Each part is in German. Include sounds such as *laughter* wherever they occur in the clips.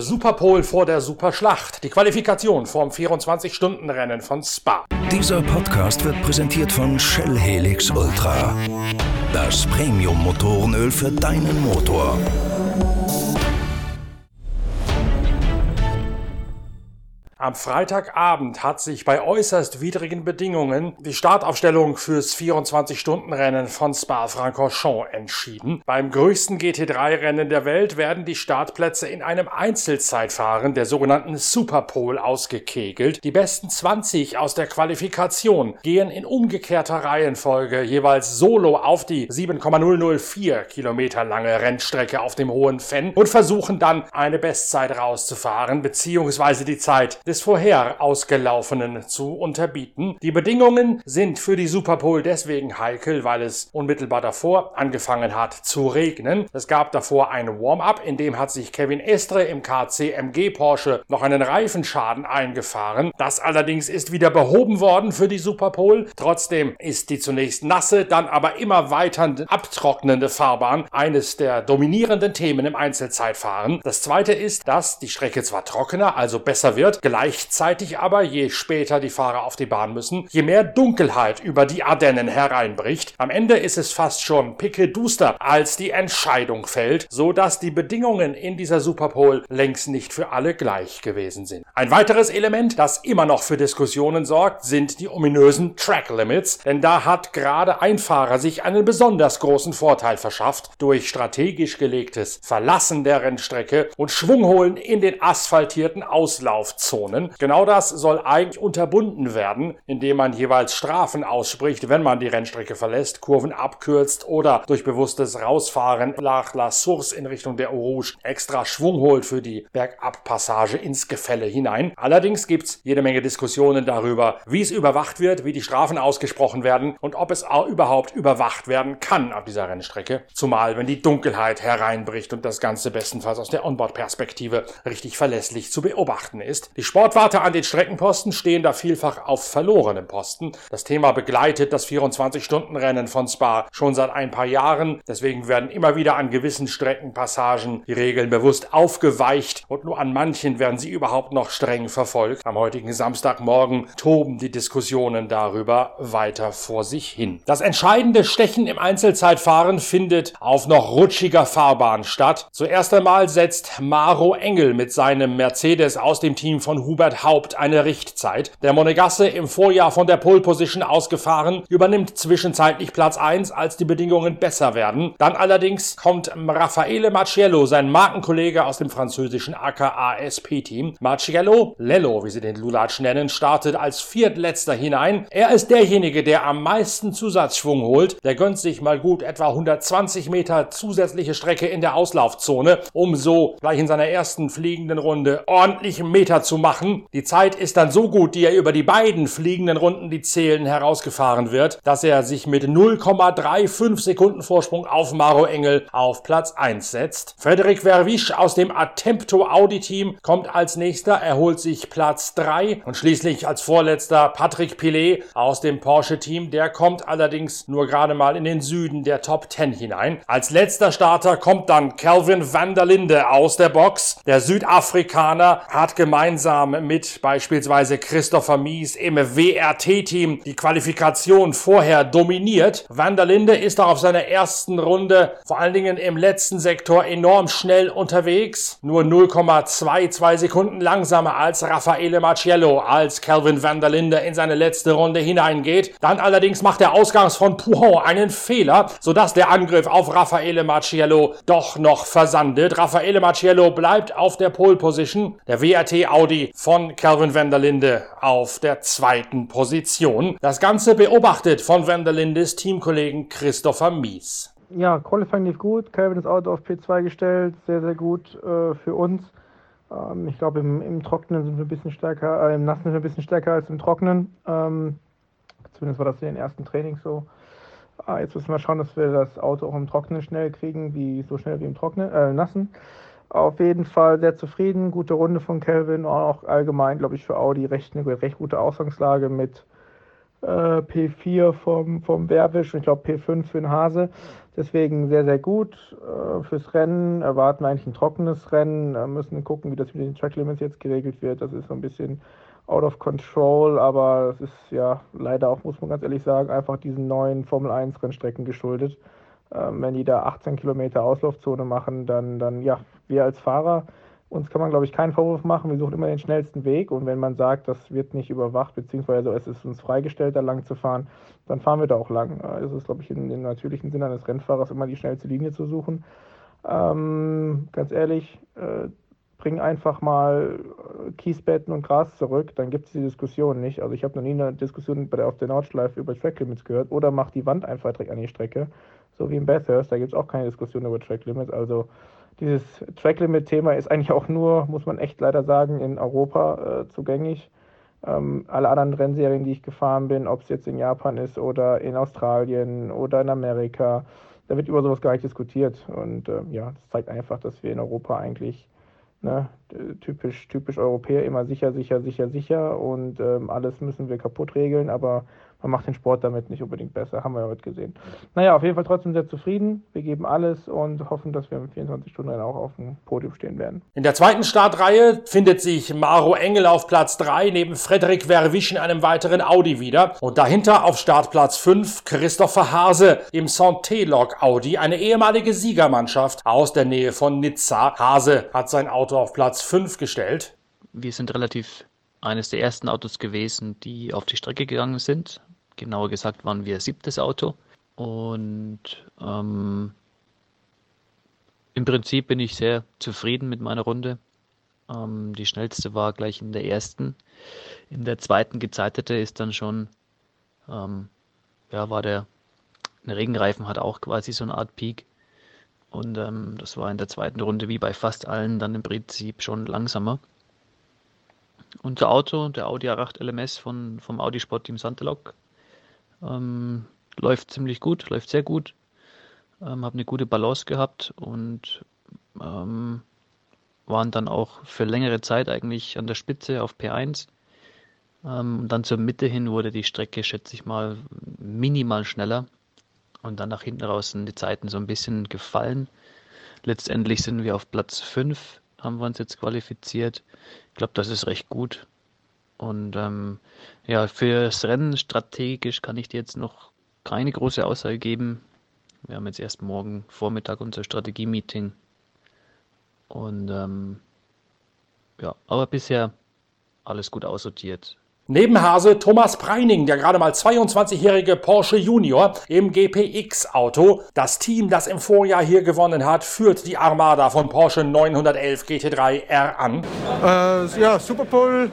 Superpol vor der Superschlacht. Die Qualifikation vorm 24-Stunden-Rennen von Spa. Dieser Podcast wird präsentiert von Shell Helix Ultra. Das Premium-Motorenöl für deinen Motor. Am Freitagabend hat sich bei äußerst widrigen Bedingungen die Startaufstellung fürs 24-Stunden-Rennen von Spa-Francorchamps entschieden. Beim größten GT3-Rennen der Welt werden die Startplätze in einem Einzelzeitfahren der sogenannten Superpole ausgekegelt. Die besten 20 aus der Qualifikation gehen in umgekehrter Reihenfolge jeweils solo auf die 7,004 Kilometer lange Rennstrecke auf dem Hohen Fenn und versuchen dann eine Bestzeit rauszufahren, beziehungsweise die Zeit des vorher ausgelaufenen zu unterbieten. Die Bedingungen sind für die Superpole deswegen heikel, weil es unmittelbar davor angefangen hat zu regnen. Es gab davor ein Warm-up, in dem hat sich Kevin Estre im KCMG Porsche noch einen Reifenschaden eingefahren. Das allerdings ist wieder behoben worden für die Superpole. Trotzdem ist die zunächst nasse, dann aber immer weiter abtrocknende Fahrbahn eines der dominierenden Themen im Einzelzeitfahren. Das zweite ist, dass die Strecke zwar trockener, also besser wird, Gleichzeitig aber, je später die Fahrer auf die Bahn müssen, je mehr Dunkelheit über die Ardennen hereinbricht. Am Ende ist es fast schon picke duster, als die Entscheidung fällt, so dass die Bedingungen in dieser Superpole längst nicht für alle gleich gewesen sind. Ein weiteres Element, das immer noch für Diskussionen sorgt, sind die ominösen Track Limits, denn da hat gerade ein Fahrer sich einen besonders großen Vorteil verschafft durch strategisch gelegtes Verlassen der Rennstrecke und Schwungholen in den asphaltierten Auslaufzonen. Situationen. Genau das soll eigentlich unterbunden werden, indem man jeweils Strafen ausspricht, wenn man die Rennstrecke verlässt, Kurven abkürzt oder durch bewusstes Rausfahren nach La Source in Richtung der Eau Rouge extra Schwung holt für die Bergabpassage ins Gefälle hinein. Allerdings gibt es jede Menge Diskussionen darüber, wie es überwacht wird, wie die Strafen ausgesprochen werden und ob es auch überhaupt überwacht werden kann auf dieser Rennstrecke. Zumal, wenn die Dunkelheit hereinbricht und das Ganze bestenfalls aus der Onboard-Perspektive richtig verlässlich zu beobachten ist. Die Sportwarte an den Streckenposten stehen da vielfach auf verlorenem Posten. Das Thema begleitet das 24-Stunden-Rennen von Spa schon seit ein paar Jahren. Deswegen werden immer wieder an gewissen Streckenpassagen die Regeln bewusst aufgeweicht und nur an manchen werden sie überhaupt noch streng verfolgt. Am heutigen Samstagmorgen toben die Diskussionen darüber weiter vor sich hin. Das entscheidende Stechen im Einzelzeitfahren findet auf noch rutschiger Fahrbahn statt. Zuerst einmal setzt Maro Engel mit seinem Mercedes aus dem Team von Hubert Haupt eine Richtzeit. Der Monegasse im Vorjahr von der Pole Position ausgefahren, übernimmt zwischenzeitlich Platz 1, als die Bedingungen besser werden. Dann allerdings kommt Raffaele Marciello, sein Markenkollege aus dem französischen AKA-SP-Team. Marciello, Lello, wie sie den Lulatsch nennen, startet als Viertletzter hinein. Er ist derjenige, der am meisten Zusatzschwung holt. Der gönnt sich mal gut etwa 120 Meter zusätzliche Strecke in der Auslaufzone, um so gleich in seiner ersten fliegenden Runde ordentlich Meter zu machen machen. Die Zeit ist dann so gut, die er über die beiden fliegenden Runden, die zählen, herausgefahren wird, dass er sich mit 0,35 Sekunden Vorsprung auf Maro Engel auf Platz 1 setzt. Frederik Verwisch aus dem Attempto Audi Team kommt als nächster, erholt sich Platz 3 und schließlich als vorletzter Patrick Pilet aus dem Porsche Team. Der kommt allerdings nur gerade mal in den Süden der Top 10 hinein. Als letzter Starter kommt dann Calvin van der Linde aus der Box. Der Südafrikaner hat gemeinsam gemeinsam mit beispielsweise Christopher Mies im WRT-Team die Qualifikation vorher dominiert. Van der Linde ist auch auf seiner ersten Runde vor allen Dingen im letzten Sektor enorm schnell unterwegs. Nur 0,22 Sekunden langsamer als Raffaele Marciello, als Calvin van der Linde in seine letzte Runde hineingeht. Dann allerdings macht der Ausgangs von Pujon einen Fehler, sodass der Angriff auf Raffaele Marciello doch noch versandet. Raffaele Marciello bleibt auf der Pole Position. Der WRT Audi von Calvin van der Linde auf der zweiten Position. Das Ganze beobachtet von van der Lindes Teamkollegen Christopher Mies. Ja, Qualifying lief gut. Calvin ist Auto auf P2 gestellt. Sehr, sehr gut äh, für uns. Ähm, ich glaube, im, im, Trockenen sind wir ein bisschen stärker, äh, im Nassen sind wir ein bisschen stärker als im Trockenen. Ähm, zumindest war das in den ersten Trainings so. Ah, jetzt müssen wir schauen, dass wir das Auto auch im Trockenen schnell kriegen, wie so schnell wie im Trocknen, äh, Nassen. Auf jeden Fall sehr zufrieden. Gute Runde von Kelvin. Auch allgemein, glaube ich, für Audi recht eine recht gute Ausgangslage mit äh, P4 vom, vom Werwisch und ich glaube P5 für den Hase. Deswegen sehr, sehr gut. Äh, fürs Rennen erwarten eigentlich ein trockenes Rennen. Wir müssen gucken, wie das mit den Track Limits jetzt geregelt wird. Das ist so ein bisschen out of control, aber es ist ja leider auch, muss man ganz ehrlich sagen, einfach diesen neuen Formel 1 Rennstrecken geschuldet. Ähm, wenn die da 18 Kilometer Auslaufzone machen, dann, dann ja, wir als Fahrer, uns kann man, glaube ich, keinen Vorwurf machen. Wir suchen immer den schnellsten Weg und wenn man sagt, das wird nicht überwacht, beziehungsweise es ist uns freigestellt, da lang zu fahren, dann fahren wir da auch lang. Äh, es ist, glaube ich, in, im natürlichen Sinne eines Rennfahrers immer die schnellste Linie zu suchen. Ähm, ganz ehrlich, äh, bring einfach mal äh, Kiesbetten und Gras zurück, dann gibt es die Diskussion nicht. Also ich habe noch nie eine Diskussion bei der, auf der Nordschleife über Track Limits gehört oder mach die Wand einfach direkt an die Strecke, so wie in Bathurst, da gibt es auch keine Diskussion über Track Limits. Also dieses Track Limit Thema ist eigentlich auch nur, muss man echt leider sagen, in Europa äh, zugänglich. Ähm, alle anderen Rennserien, die ich gefahren bin, ob es jetzt in Japan ist oder in Australien oder in Amerika, da wird über sowas gar nicht diskutiert. Und äh, ja, das zeigt einfach, dass wir in Europa eigentlich Ne, typisch, typisch Europäer, immer sicher, sicher, sicher, sicher und ähm, alles müssen wir kaputt regeln, aber man macht den Sport damit nicht unbedingt besser, haben wir ja heute gesehen. Naja, auf jeden Fall trotzdem sehr zufrieden. Wir geben alles und hoffen, dass wir im 24-Stunden-Rennen auch auf dem Podium stehen werden. In der zweiten Startreihe findet sich Maro Engel auf Platz 3 neben Frederik Verwisch in einem weiteren Audi wieder. Und dahinter auf Startplatz 5 Christopher Hase im Santé-Log Audi, eine ehemalige Siegermannschaft aus der Nähe von Nizza. Hase hat sein Auto auf Platz 5 gestellt. Wir sind relativ eines der ersten Autos gewesen, die auf die Strecke gegangen sind. Genauer gesagt waren wir siebtes Auto. Und ähm, im Prinzip bin ich sehr zufrieden mit meiner Runde. Ähm, die schnellste war gleich in der ersten. In der zweiten gezeitete ist dann schon, ähm, ja, war der, der Regenreifen hat auch quasi so eine Art Peak. Und ähm, das war in der zweiten Runde wie bei fast allen dann im Prinzip schon langsamer. Unser Auto, der Audi A8 LMS von, vom Audi Sport Team Santelok, ähm, läuft ziemlich gut, läuft sehr gut. Ähm, habe eine gute Balance gehabt und ähm, waren dann auch für längere Zeit eigentlich an der Spitze auf P1. Ähm, und dann zur Mitte hin wurde die Strecke, schätze ich mal, minimal schneller. Und dann nach hinten raus sind die Zeiten so ein bisschen gefallen. Letztendlich sind wir auf Platz 5, haben wir uns jetzt qualifiziert. Ich glaube, das ist recht gut. Und ähm, ja, fürs Rennen strategisch kann ich dir jetzt noch keine große Aussage geben. Wir haben jetzt erst morgen Vormittag unser Strategie-Meeting. Und ähm, ja, aber bisher alles gut aussortiert. Neben Hase Thomas Preining, der gerade mal 22-jährige Porsche Junior im GPX-Auto. Das Team, das im Vorjahr hier gewonnen hat, führt die Armada von Porsche 911 GT3 R an. Äh, ja, Superpole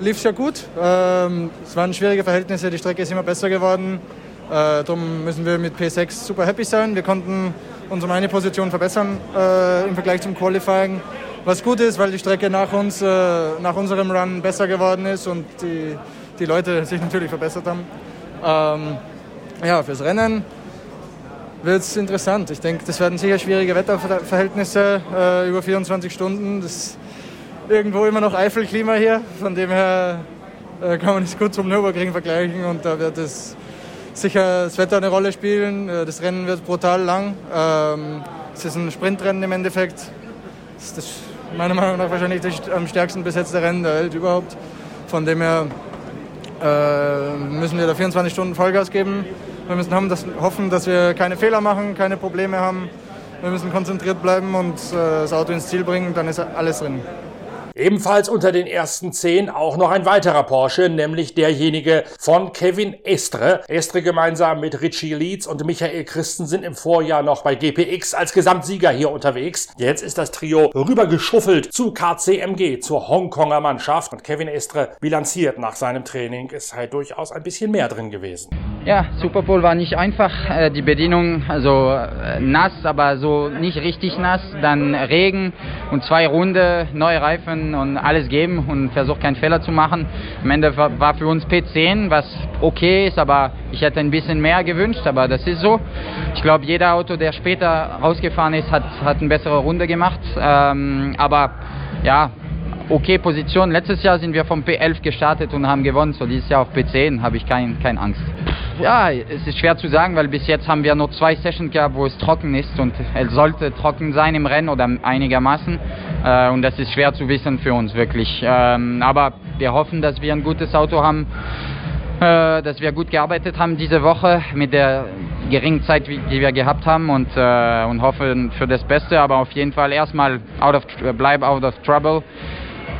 lief sehr gut. Ähm, es waren schwierige Verhältnisse, die Strecke ist immer besser geworden. Äh, darum müssen wir mit P6 super happy sein. Wir konnten unsere eine Position verbessern äh, im Vergleich zum Qualifying. Was gut ist, weil die Strecke nach uns, äh, nach unserem Run besser geworden ist und die, die Leute *laughs* sich natürlich verbessert haben. Ähm, ja, fürs Rennen wird es interessant. Ich denke, das werden sicher schwierige Wetterverhältnisse äh, über 24 Stunden. Das irgendwo immer noch Eifelklima hier. Von dem her äh, kann man es gut zum Nürburgring vergleichen und da wird es sicher das Wetter eine Rolle spielen. Äh, das Rennen wird brutal lang. Ähm, es ist ein Sprintrennen im Endeffekt. Das ist meiner Meinung nach wahrscheinlich das am stärksten besetzte Rennen der Welt überhaupt. Von dem her äh, müssen wir da 24 Stunden Vollgas geben. Wir müssen haben, das, hoffen, dass wir keine Fehler machen, keine Probleme haben. Wir müssen konzentriert bleiben und äh, das Auto ins Ziel bringen, dann ist alles drin. Ebenfalls unter den ersten zehn auch noch ein weiterer Porsche, nämlich derjenige von Kevin Estre. Estre gemeinsam mit Richie Leeds und Michael Christensen im Vorjahr noch bei GPX als Gesamtsieger hier unterwegs. Jetzt ist das Trio rübergeschuffelt zu KCMG, zur Hongkonger Mannschaft. Und Kevin Estre bilanziert nach seinem Training, es sei durchaus ein bisschen mehr drin gewesen. Ja, Superpole war nicht einfach. Äh, die Bedienung, also äh, nass, aber so nicht richtig nass. Dann Regen und zwei Runde, neue Reifen und alles geben und versucht keinen Fehler zu machen. Am Ende war für uns P10, was okay ist, aber ich hätte ein bisschen mehr gewünscht, aber das ist so. Ich glaube, jeder Auto, der später rausgefahren ist, hat, hat eine bessere Runde gemacht. Ähm, aber ja, okay Position. Letztes Jahr sind wir vom P11 gestartet und haben gewonnen. So dieses Jahr auf P10 habe ich kein, keine Angst. Ja, es ist schwer zu sagen, weil bis jetzt haben wir nur zwei Sessions gehabt, wo es trocken ist und es sollte trocken sein im Rennen oder einigermaßen. Äh, und das ist schwer zu wissen für uns wirklich. Ähm, aber wir hoffen, dass wir ein gutes Auto haben, äh, dass wir gut gearbeitet haben diese Woche mit der geringen Zeit, die wir gehabt haben und, äh, und hoffen für das Beste. Aber auf jeden Fall erstmal out of, bleib out of trouble.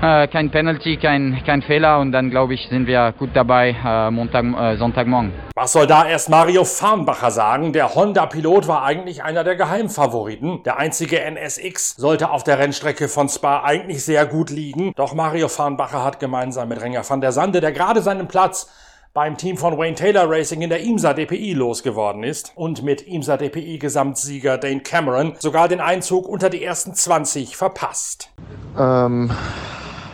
Äh, kein Penalty, kein, kein Fehler und dann glaube ich, sind wir gut dabei äh, Montag, äh, Sonntagmorgen. Was soll da erst Mario Farnbacher sagen? Der Honda-Pilot war eigentlich einer der Geheimfavoriten. Der einzige NSX sollte auf der Rennstrecke von Spa eigentlich sehr gut liegen. Doch Mario Farnbacher hat gemeinsam mit Renger van der Sande, der gerade seinen Platz beim Team von Wayne Taylor Racing in der IMSA DPI losgeworden ist und mit IMSA DPI Gesamtsieger Dane Cameron sogar den Einzug unter die ersten 20 verpasst. Ähm,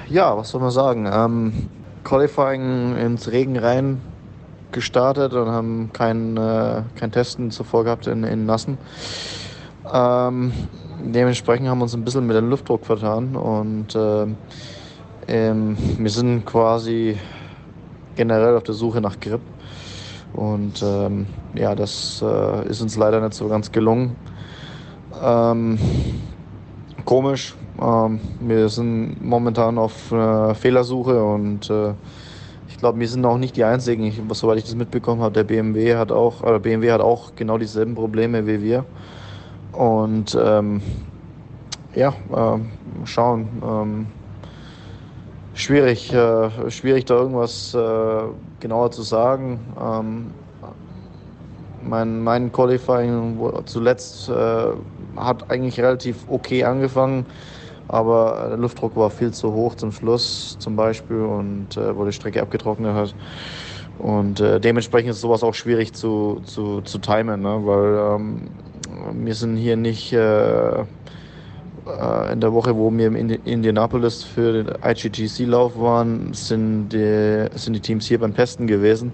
ja, was soll man sagen? Ähm, Qualifying ins Regen rein gestartet und haben kein, äh, kein Testen zuvor gehabt in, in Nassen. Ähm, dementsprechend haben wir uns ein bisschen mit dem Luftdruck vertan und äh, ähm, wir sind quasi generell auf der Suche nach Grip. Und ähm, ja, das äh, ist uns leider nicht so ganz gelungen. Ähm, komisch, ähm, wir sind momentan auf äh, Fehlersuche und äh, ich glaube, wir sind auch nicht die Einzigen. Ich, soweit ich das mitbekommen habe, der BMW hat auch, oder BMW hat auch genau dieselben Probleme wie wir. Und ähm, ja, äh, schauen. Ähm, schwierig, äh, schwierig da irgendwas äh, genauer zu sagen. Ähm, mein, mein Qualifying zuletzt äh, hat eigentlich relativ okay angefangen. Aber der Luftdruck war viel zu hoch zum Schluss zum Beispiel und äh, wo die Strecke abgetrocknet hat. Und äh, dementsprechend ist sowas auch schwierig zu, zu, zu timen, ne? weil ähm, wir sind hier nicht äh, äh in der Woche, wo wir in Indianapolis für den IGGC-Lauf waren, sind die, sind die Teams hier beim Testen gewesen.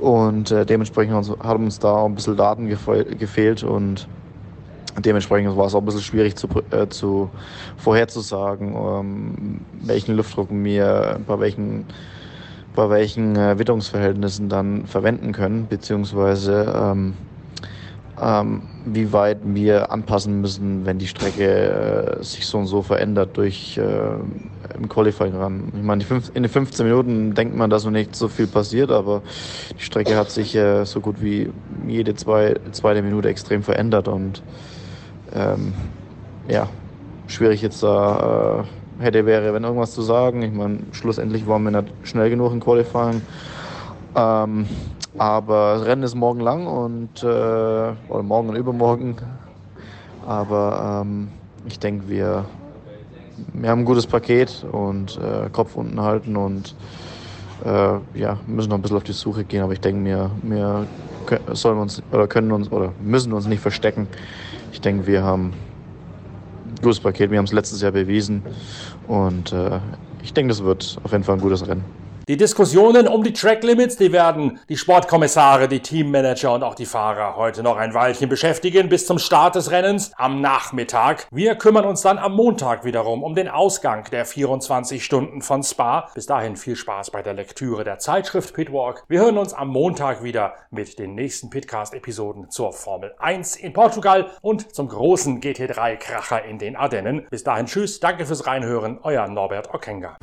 Und äh, dementsprechend haben uns da auch ein bisschen Daten gefehlt und Dementsprechend war es auch ein bisschen schwierig zu, äh, zu vorherzusagen, ähm, welchen Luftdruck wir bei welchen, bei welchen äh, Witterungsverhältnissen dann verwenden können, beziehungsweise ähm, ähm, wie weit wir anpassen müssen, wenn die Strecke äh, sich so und so verändert durch äh, im Qualifying ran. Ich meine, in den 15 Minuten denkt man, dass noch nicht so viel passiert, aber die Strecke hat sich äh, so gut wie jede zwei, zweite Minute extrem verändert und ähm, ja, schwierig jetzt da äh, hätte, wäre, wenn irgendwas zu sagen. Ich meine, schlussendlich waren wir nicht schnell genug im Qualifying. Ähm, aber das Rennen ist morgen lang und äh, oder morgen und übermorgen. Aber ähm, ich denke, wir, wir haben ein gutes Paket und äh, Kopf unten halten und äh, ja, müssen noch ein bisschen auf die Suche gehen. Aber ich denke, wir, wir sollen uns oder können uns oder müssen uns nicht verstecken. Ich denke, wir haben ein gutes Paket. Wir haben es letztes Jahr bewiesen. Und äh, ich denke, das wird auf jeden Fall ein gutes Rennen. Die Diskussionen um die Track Limits, die werden die Sportkommissare, die Teammanager und auch die Fahrer heute noch ein Weilchen beschäftigen bis zum Start des Rennens am Nachmittag. Wir kümmern uns dann am Montag wiederum um den Ausgang der 24 Stunden von Spa. Bis dahin viel Spaß bei der Lektüre der Zeitschrift Pitwalk. Wir hören uns am Montag wieder mit den nächsten Pitcast-Episoden zur Formel 1 in Portugal und zum großen GT3-Kracher in den Ardennen. Bis dahin tschüss, danke fürs Reinhören, euer Norbert Okenga.